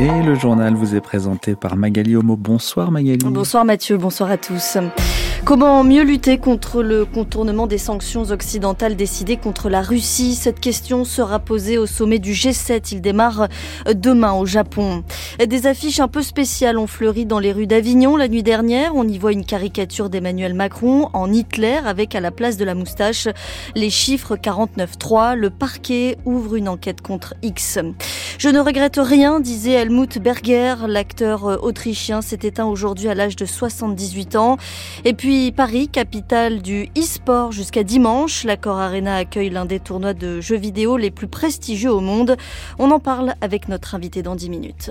Et le journal vous est présenté par Magali Homo. Bonsoir Magali. Bonsoir Mathieu, bonsoir à tous. Comment mieux lutter contre le contournement des sanctions occidentales décidées contre la Russie? Cette question sera posée au sommet du G7. Il démarre demain au Japon. Des affiches un peu spéciales ont fleuri dans les rues d'Avignon la nuit dernière. On y voit une caricature d'Emmanuel Macron en Hitler avec à la place de la moustache les chiffres 49.3. Le parquet ouvre une enquête contre X. Je ne regrette rien, disait Helmut Berger. L'acteur autrichien s'est éteint aujourd'hui à l'âge de 78 ans. Et puis Paris, capitale du e-sport jusqu'à dimanche. L'Accor Arena accueille l'un des tournois de jeux vidéo les plus prestigieux au monde. On en parle avec notre invité dans 10 minutes.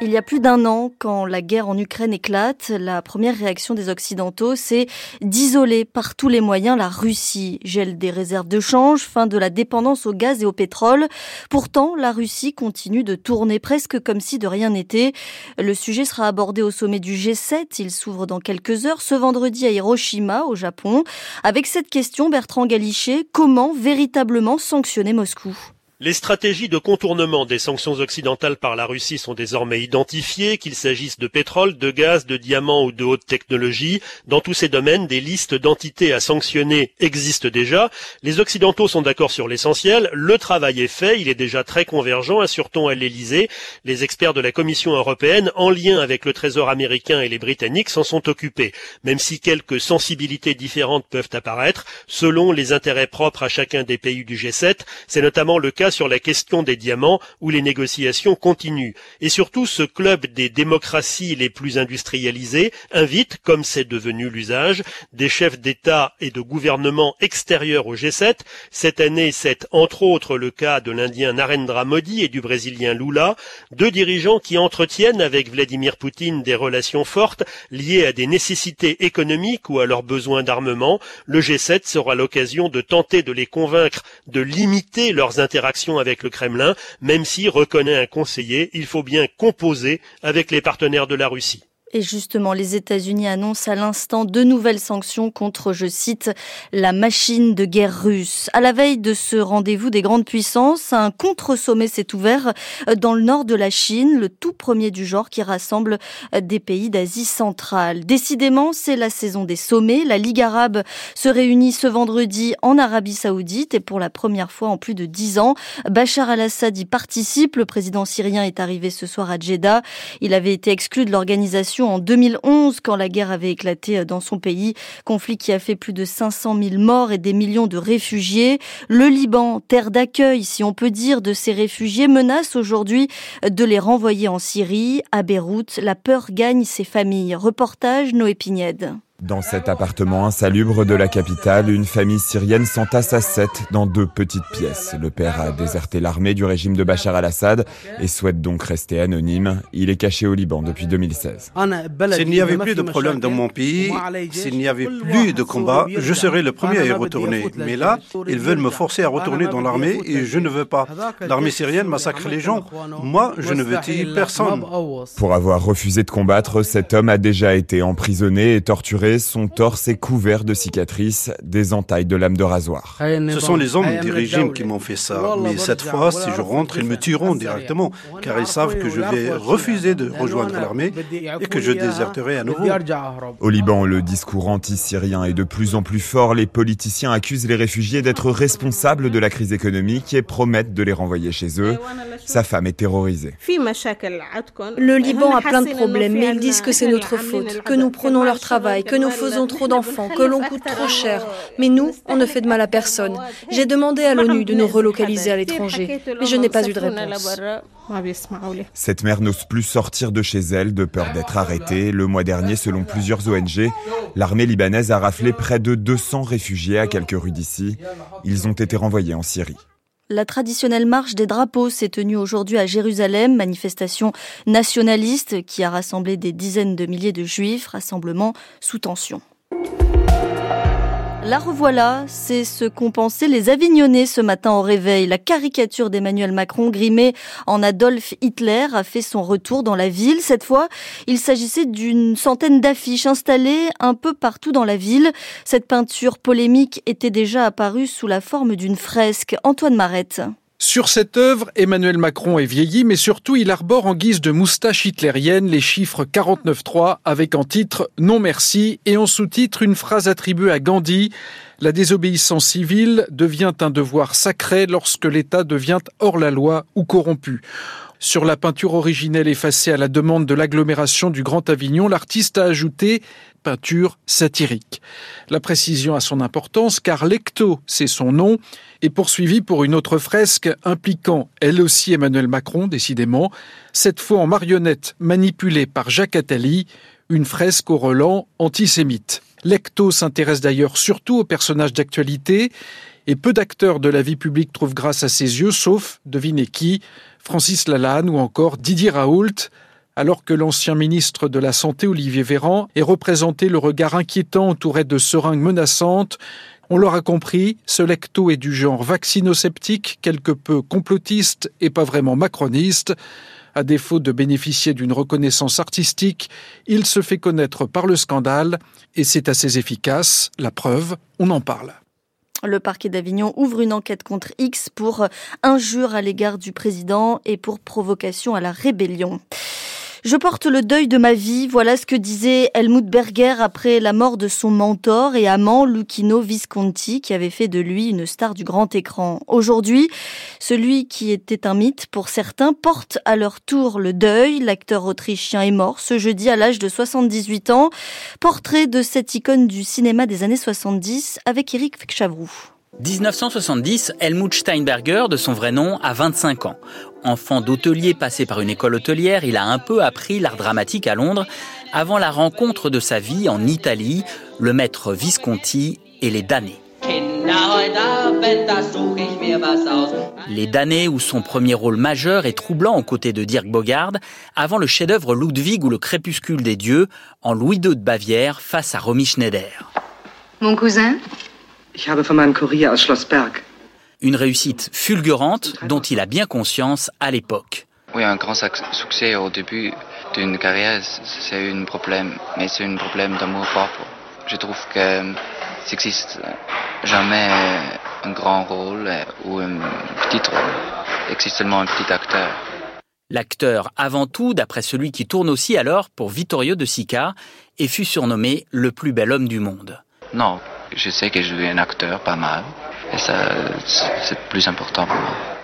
Il y a plus d'un an, quand la guerre en Ukraine éclate, la première réaction des Occidentaux, c'est d'isoler par tous les moyens la Russie. Gel des réserves de change, fin de la dépendance au gaz et au pétrole. Pourtant, la Russie continue de tourner presque comme si de rien n'était. Le sujet sera abordé au sommet du G7. Il s'ouvre dans quelques heures, ce vendredi à Hiroshima, au Japon. Avec cette question, Bertrand Galichet, comment véritablement sanctionner Moscou? Les stratégies de contournement des sanctions occidentales par la Russie sont désormais identifiées, qu'il s'agisse de pétrole, de gaz, de diamants ou de haute technologie. Dans tous ces domaines, des listes d'entités à sanctionner existent déjà. Les Occidentaux sont d'accord sur l'essentiel. Le travail est fait. Il est déjà très convergent, assure-t-on à l'Elysée. Les experts de la Commission européenne, en lien avec le Trésor américain et les Britanniques, s'en sont occupés. Même si quelques sensibilités différentes peuvent apparaître, selon les intérêts propres à chacun des pays du G7, c'est notamment le cas sur la question des diamants où les négociations continuent. Et surtout, ce club des démocraties les plus industrialisées invite, comme c'est devenu l'usage, des chefs d'État et de gouvernement extérieurs au G7. Cette année, c'est entre autres le cas de l'Indien Narendra Modi et du Brésilien Lula, deux dirigeants qui entretiennent avec Vladimir Poutine des relations fortes liées à des nécessités économiques ou à leurs besoins d'armement. Le G7 sera l'occasion de tenter de les convaincre de limiter leurs interactions avec le Kremlin, même si, reconnaît un conseiller, il faut bien composer avec les partenaires de la Russie. Et justement, les États-Unis annoncent à l'instant de nouvelles sanctions contre, je cite, la machine de guerre russe. À la veille de ce rendez-vous des grandes puissances, un contre-sommet s'est ouvert dans le nord de la Chine, le tout premier du genre qui rassemble des pays d'Asie centrale. Décidément, c'est la saison des sommets. La Ligue arabe se réunit ce vendredi en Arabie saoudite et pour la première fois en plus de dix ans, Bachar al-Assad y participe. Le président syrien est arrivé ce soir à Jeddah. Il avait été exclu de l'organisation en 2011 quand la guerre avait éclaté dans son pays, conflit qui a fait plus de 500 000 morts et des millions de réfugiés. Le Liban, terre d'accueil si on peut dire de ces réfugiés, menace aujourd'hui de les renvoyer en Syrie. À Beyrouth, la peur gagne ses familles. Reportage Noé Pignède. Dans cet appartement insalubre de la capitale, une famille syrienne s'entasse à sept dans deux petites pièces. Le père a déserté l'armée du régime de Bachar al-Assad et souhaite donc rester anonyme. Il est caché au Liban depuis 2016. S'il n'y avait plus de problème dans mon pays, s'il n'y avait plus de combat, je serais le premier à y retourner. Mais là, ils veulent me forcer à retourner dans l'armée et je ne veux pas. L'armée syrienne massacre les gens. Moi, je ne veux tuer personne. Pour avoir refusé de combattre, cet homme a déjà été emprisonné et torturé son torse est couvert de cicatrices, des entailles de lames de rasoir. Ce sont les hommes du régime qui m'ont fait ça. Mais cette fois, si je rentre, ils me tueront directement, car ils savent que je vais refuser de rejoindre l'armée et que je déserterai à nouveau. Au Liban, le discours anti-syrien est de plus en plus fort. Les politiciens accusent les réfugiés d'être responsables de la crise économique et promettent de les renvoyer chez eux. Sa femme est terrorisée. Le Liban a plein de problèmes, mais ils disent que c'est notre faute, que nous prenons leur travail, que nous faisons trop d'enfants, que l'on coûte trop cher. Mais nous, on ne fait de mal à personne. J'ai demandé à l'ONU de nous relocaliser à l'étranger, mais je n'ai pas eu de réponse. Cette mère n'ose plus sortir de chez elle de peur d'être arrêtée. Le mois dernier, selon plusieurs ONG, l'armée libanaise a raflé près de 200 réfugiés à quelques rues d'ici. Ils ont été renvoyés en Syrie. La traditionnelle marche des drapeaux s'est tenue aujourd'hui à Jérusalem, manifestation nationaliste qui a rassemblé des dizaines de milliers de juifs, rassemblement sous tension. La revoilà, c'est ce qu'ont pensé les Avignonnais ce matin au réveil. La caricature d'Emmanuel Macron grimée en Adolf Hitler a fait son retour dans la ville. Cette fois, il s'agissait d'une centaine d'affiches installées un peu partout dans la ville. Cette peinture polémique était déjà apparue sous la forme d'une fresque. Antoine Marette. Sur cette œuvre, Emmanuel Macron est vieilli, mais surtout il arbore en guise de moustache hitlérienne les chiffres 49.3 avec en titre Non merci et en sous-titre une phrase attribuée à Gandhi La désobéissance civile devient un devoir sacré lorsque l'État devient hors la loi ou corrompu. Sur la peinture originelle effacée à la demande de l'agglomération du Grand Avignon, l'artiste a ajouté peinture satirique. La précision a son importance car Lecto, c'est son nom, est poursuivi pour une autre fresque impliquant elle aussi Emmanuel Macron, décidément, cette fois en marionnette manipulée par Jacques Attali, une fresque au relent antisémite. Lecto s'intéresse d'ailleurs surtout aux personnages d'actualité et peu d'acteurs de la vie publique trouvent grâce à ses yeux, sauf, devinez qui, Francis Lalanne ou encore Didier Raoult, alors que l'ancien ministre de la Santé Olivier Véran est représenté le regard inquiétant entouré de seringues menaçantes. On l'aura compris, ce lecto est du genre vaccinosceptique, quelque peu complotiste et pas vraiment macroniste. À défaut de bénéficier d'une reconnaissance artistique, il se fait connaître par le scandale et c'est assez efficace. La preuve, on en parle. Le parquet d'Avignon ouvre une enquête contre X pour injure à l'égard du président et pour provocation à la rébellion. Je porte le deuil de ma vie, voilà ce que disait Helmut Berger après la mort de son mentor et amant Lucchino Visconti qui avait fait de lui une star du grand écran. Aujourd'hui, celui qui était un mythe pour certains porte à leur tour le deuil. L'acteur autrichien est mort ce jeudi à l'âge de 78 ans. Portrait de cette icône du cinéma des années 70 avec Eric Chavroux. 1970, Helmut Steinberger, de son vrai nom, a 25 ans. Enfant d'hôtelier passé par une école hôtelière, il a un peu appris l'art dramatique à Londres avant la rencontre de sa vie en Italie, le maître Visconti et les damnés. Les damnés où son premier rôle majeur est troublant aux côtés de Dirk Bogard, avant le chef-d'œuvre Ludwig ou le crépuscule des dieux, en Louis II de Bavière face à Romy Schneider. Mon cousin? Une réussite fulgurante dont il a bien conscience à l'époque. Oui, un grand succès au début d'une carrière, c'est un problème, mais c'est un problème d'amour propre. Je trouve que n'existe jamais un grand rôle ou un petit rôle, il existe seulement un petit acteur. L'acteur avant tout, d'après celui qui tourne aussi alors pour Vittorio de Sica, et fut surnommé le plus bel homme du monde. Non, je sais que je suis un acteur pas mal. Et ça, c'est plus important pour moi.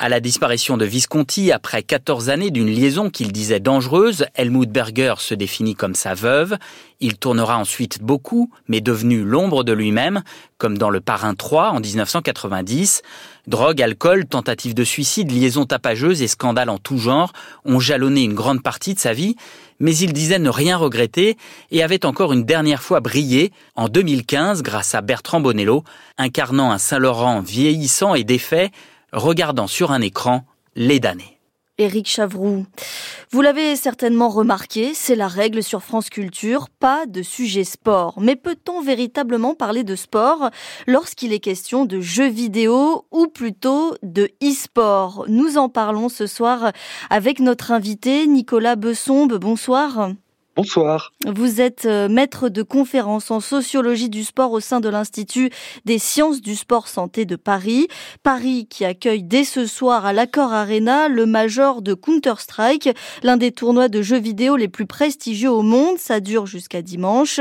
À la disparition de Visconti, après 14 années d'une liaison qu'il disait dangereuse, Helmut Berger se définit comme sa veuve. Il tournera ensuite beaucoup, mais devenu l'ombre de lui-même, comme dans Le Parrain 3 en 1990. Drogue, alcool, tentative de suicide, liaison tapageuse et scandales en tout genre ont jalonné une grande partie de sa vie, mais il disait ne rien regretter et avait encore une dernière fois brillé en 2015 grâce à Bertrand Bonello, incarnant un Saint-Laurent vieillissant et défait, regardant sur un écran les damnés. Éric Chavroux. Vous l'avez certainement remarqué, c'est la règle sur France Culture, pas de sujet sport. Mais peut-on véritablement parler de sport lorsqu'il est question de jeux vidéo ou plutôt de e-sport? Nous en parlons ce soir avec notre invité Nicolas Bessombe. Bonsoir. Bonsoir. Vous êtes euh, maître de conférence en sociologie du sport au sein de l'Institut des sciences du sport santé de Paris. Paris qui accueille dès ce soir à l'Accord Arena le major de Counter-Strike, l'un des tournois de jeux vidéo les plus prestigieux au monde. Ça dure jusqu'à dimanche.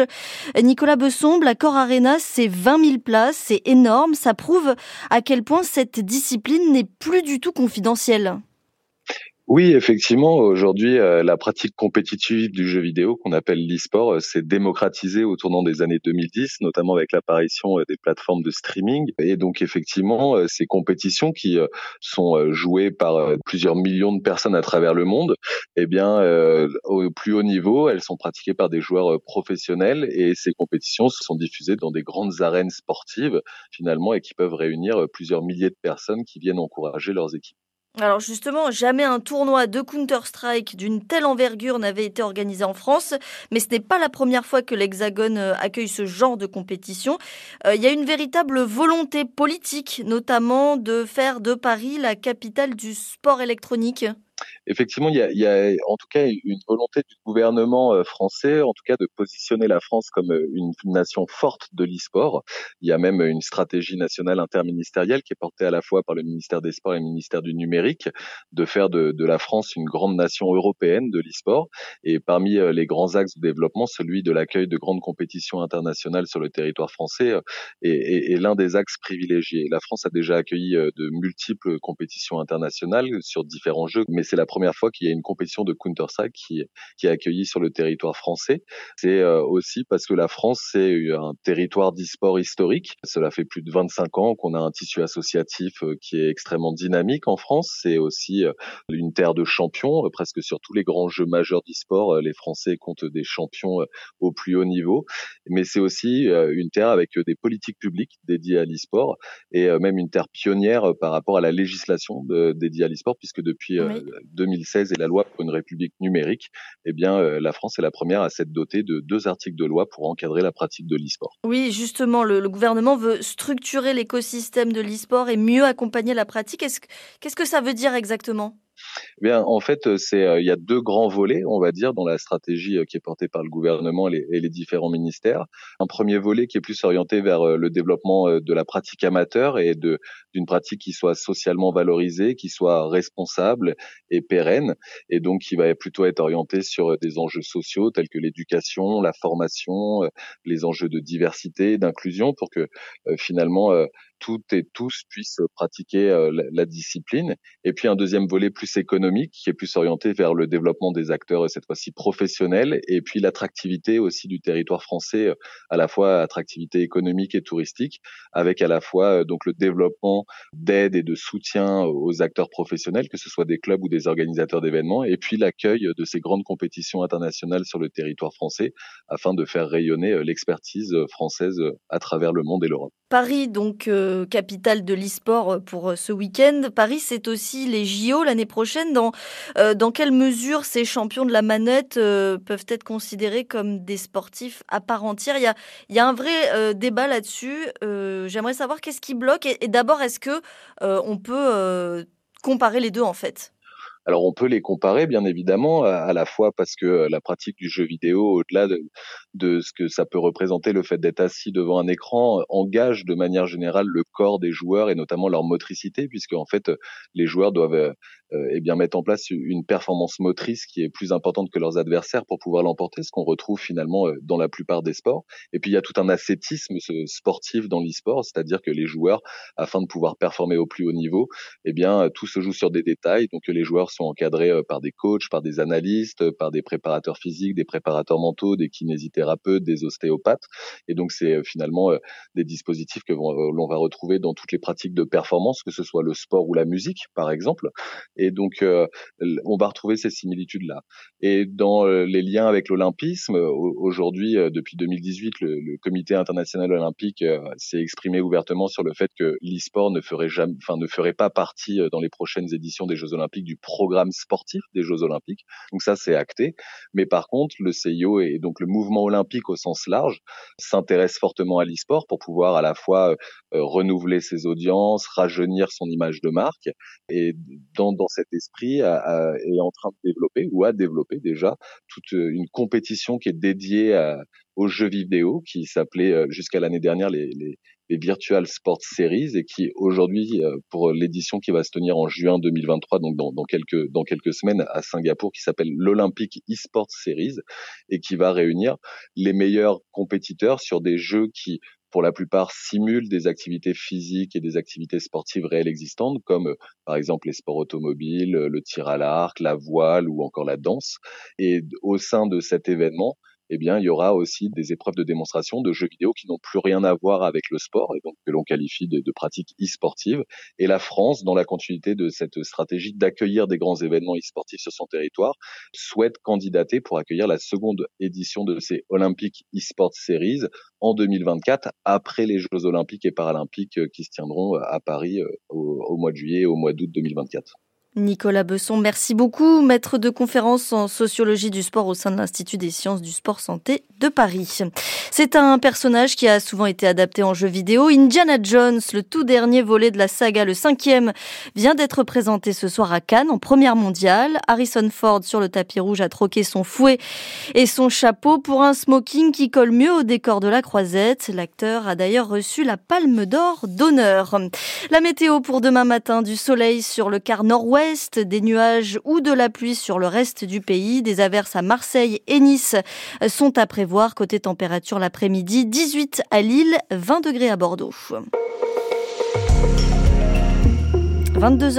Nicolas Besson, l'Accord Arena, c'est 20 000 places, c'est énorme. Ça prouve à quel point cette discipline n'est plus du tout confidentielle. Oui, effectivement, aujourd'hui, euh, la pratique compétitive du jeu vidéo qu'on appelle l'e-sport euh, s'est démocratisée au tournant des années 2010, notamment avec l'apparition euh, des plateformes de streaming. Et donc, effectivement, ces compétitions qui sont jouées par plusieurs millions de personnes à travers le monde, eh bien, au plus haut niveau, elles sont pratiquées par des joueurs professionnels et ces compétitions sont diffusées dans des grandes arènes sportives, finalement, et qui peuvent réunir plusieurs milliers de personnes qui viennent encourager leurs équipes. Alors justement, jamais un tournoi de Counter-Strike d'une telle envergure n'avait été organisé en France, mais ce n'est pas la première fois que l'Hexagone euh, accueille ce genre de compétition. Euh, il y a une véritable volonté politique, notamment de faire de Paris la capitale du sport électronique. Effectivement, il y, a, y a, en tout cas une volonté du gouvernement euh, français, en tout cas de positionner la France comme euh, une nation forte de l'e-sport. Il y a même une stratégie nationale interministérielle qui est portée à la fois par le ministère des Sports et le ministère du Numérique, de faire de, de la France une grande nation européenne de l'e-sport. Et parmi euh, les grands axes de développement, celui de l'accueil de grandes compétitions internationales sur le territoire français est, est, est l'un des axes privilégiés. La France a déjà accueilli de multiples compétitions internationales sur différents jeux, mais c'est la première fois qu'il y a une compétition de Counter-Strike qui, qui est accueillie sur le territoire français. C'est euh, aussi parce que la France, c'est un territoire d'e-sport historique. Cela fait plus de 25 ans qu'on a un tissu associatif euh, qui est extrêmement dynamique en France. C'est aussi euh, une terre de champions. Presque sur tous les grands jeux majeurs d'e-sport, les Français comptent des champions au plus haut niveau. Mais c'est aussi une terre avec des politiques publiques dédiées à l'e-sport et même une terre pionnière par rapport à la législation dédiée à l'e-sport, puisque depuis 2016 et la loi pour une république numérique, eh bien, euh, la France est la première à s'être dotée de deux articles de loi pour encadrer la pratique de l'e-sport. Oui, justement, le, gouvernement veut structurer l'écosystème de l'e-sport et mieux accompagner la pratique. Qu'est-ce que ça veut dire exactement? Eh bien, en fait, euh, c'est euh, il y a deux grands volets, on va dire, dans la stratégie euh, qui est portée par le gouvernement et les, différents ministères. Un premier volet qui est plus orienté vers le développement de la pratique amateur et de d'une pratique qui soit socialement valorisée, qui soit responsable et pérenne, et donc qui va plutôt être orienté sur des enjeux sociaux tels que l'éducation, la formation, les enjeux de diversité, d'inclusion, pour que finalement toutes et tous puissent pratiquer euh, la, discipline. Et puis un deuxième volet plus économique qui est plus orienté vers le développement des acteurs cette fois-ci professionnels et puis l'attractivité aussi du territoire français, euh, à la fois attractivité économique et touristique, avec à la fois euh, donc le développement d'aide et de soutien aux acteurs professionnels, que ce soit des clubs ou des organisateurs d'événements, et puis l'accueil de ces grandes compétitions internationales sur le territoire français afin de faire rayonner l'expertise française à travers le monde et l'Europe. Paris, donc euh, capitale de l'e-sport euh, pour euh, ce week-end. Paris, c'est aussi les JO l'année prochaine. Dans, dans quelle mesure ces champions de la manette peuvent être considérés comme des sportifs à part entière? Il y, a, y a un vrai débat là-dessus. J'aimerais savoir qu'est-ce qui bloque. Et, et d'abord, est-ce que on peut comparer les deux en fait? Alors on peut les comparer bien évidemment à, la fois parce que euh, la pratique du jeu vidéo, au-delà de, ce que ça peut représenter, le fait d'être assis devant un écran, engage de manière générale le corps des joueurs et notamment leur motricité, puisque en fait les joueurs doivent euh, euh, eh bien mettre en place une performance motrice qui est plus importante que leurs adversaires pour pouvoir l'emporter, ce qu'on retrouve finalement dans la plupart des sports. Et puis il y a tout un ascétisme sportif dans l'e-sport, c'est-à-dire que les joueurs, afin de pouvoir performer au plus haut niveau, eh bien tout se joue sur des détails, donc les joueurs sont encadrés euh, par des coachs, par des analystes, euh, par des préparateurs physiques, des préparateurs mentaux, des kinésithérapeutes, des ostéopathes. Et donc c'est euh, finalement des dispositifs que l'on va retrouver dans toutes les pratiques de performance, que ce soit le sport ou la musique, par exemple. Et donc on va retrouver ces similitudes-là. Et dans les liens avec l'olympisme, aujourd'hui, depuis 2018, le, Comité international olympique s'est exprimé ouvertement sur le fait que l'e-sport ne ferait jamais, enfin ne ferait pas partie dans les prochaines éditions des Jeux olympiques du programme sportif des Jeux Olympiques. Donc ça, c'est acté. Mais par contre, le CIO et donc le mouvement olympique au sens large s'intéresse fortement à l'e-sport pour pouvoir à la fois euh, renouveler ses audiences, rajeunir son image de marque. Et dans, cet esprit, est en train de développer ou a développé déjà toute une compétition qui est dédiée à, aux jeux vidéo qui s'appelait euh, jusqu'à l'année dernière les, les Virtual Sports Series et qui aujourd'hui euh, pour l'édition qui va se tenir en juin 2023 donc dans, dans quelques dans quelques semaines à Singapour qui s'appelle l'Olympic eSports Series et qui va réunir les meilleurs compétiteurs sur des jeux qui pour la plupart simulent des activités physiques et des activités sportives réelles existantes, comme par exemple les sports automobiles, le tir à l'arc, la voile ou encore la danse. Et au sein de cet événement, eh bien, il y aura aussi des épreuves de démonstration de jeux vidéo qui n'ont plus rien à voir avec le sport et donc que l'on qualifie de, de pratiques e-sportives. Et la France, dans la continuité de cette stratégie d'accueillir des grands événements e-sportifs sur son territoire, souhaite candidater pour accueillir la seconde édition de ces Olympiques e-sport series en 2024, après les Jeux olympiques et paralympiques qui se tiendront à Paris euh, au, au mois de juillet et au mois d'août 2024. Nicolas Besson, merci beaucoup, maître de conférence en sociologie du sport au sein de l'Institut des sciences du sport santé de Paris. C'est un personnage qui a souvent été adapté en jeu vidéo. Indiana Jones, le tout dernier volet de la saga, le cinquième, vient d'être présenté ce soir à Cannes en première mondiale. Harrison Ford sur le tapis rouge a troqué son fouet et son chapeau pour un smoking qui colle mieux au décor de la croisette. L'acteur a d'ailleurs reçu la palme d'or d'honneur. La météo pour demain matin, du soleil sur le quart nord-ouest, des nuages ou de la pluie sur le reste du pays, des averses à Marseille et Nice sont à prévoir. Côté température l'après-midi, 18 à Lille, 20 degrés à Bordeaux. 22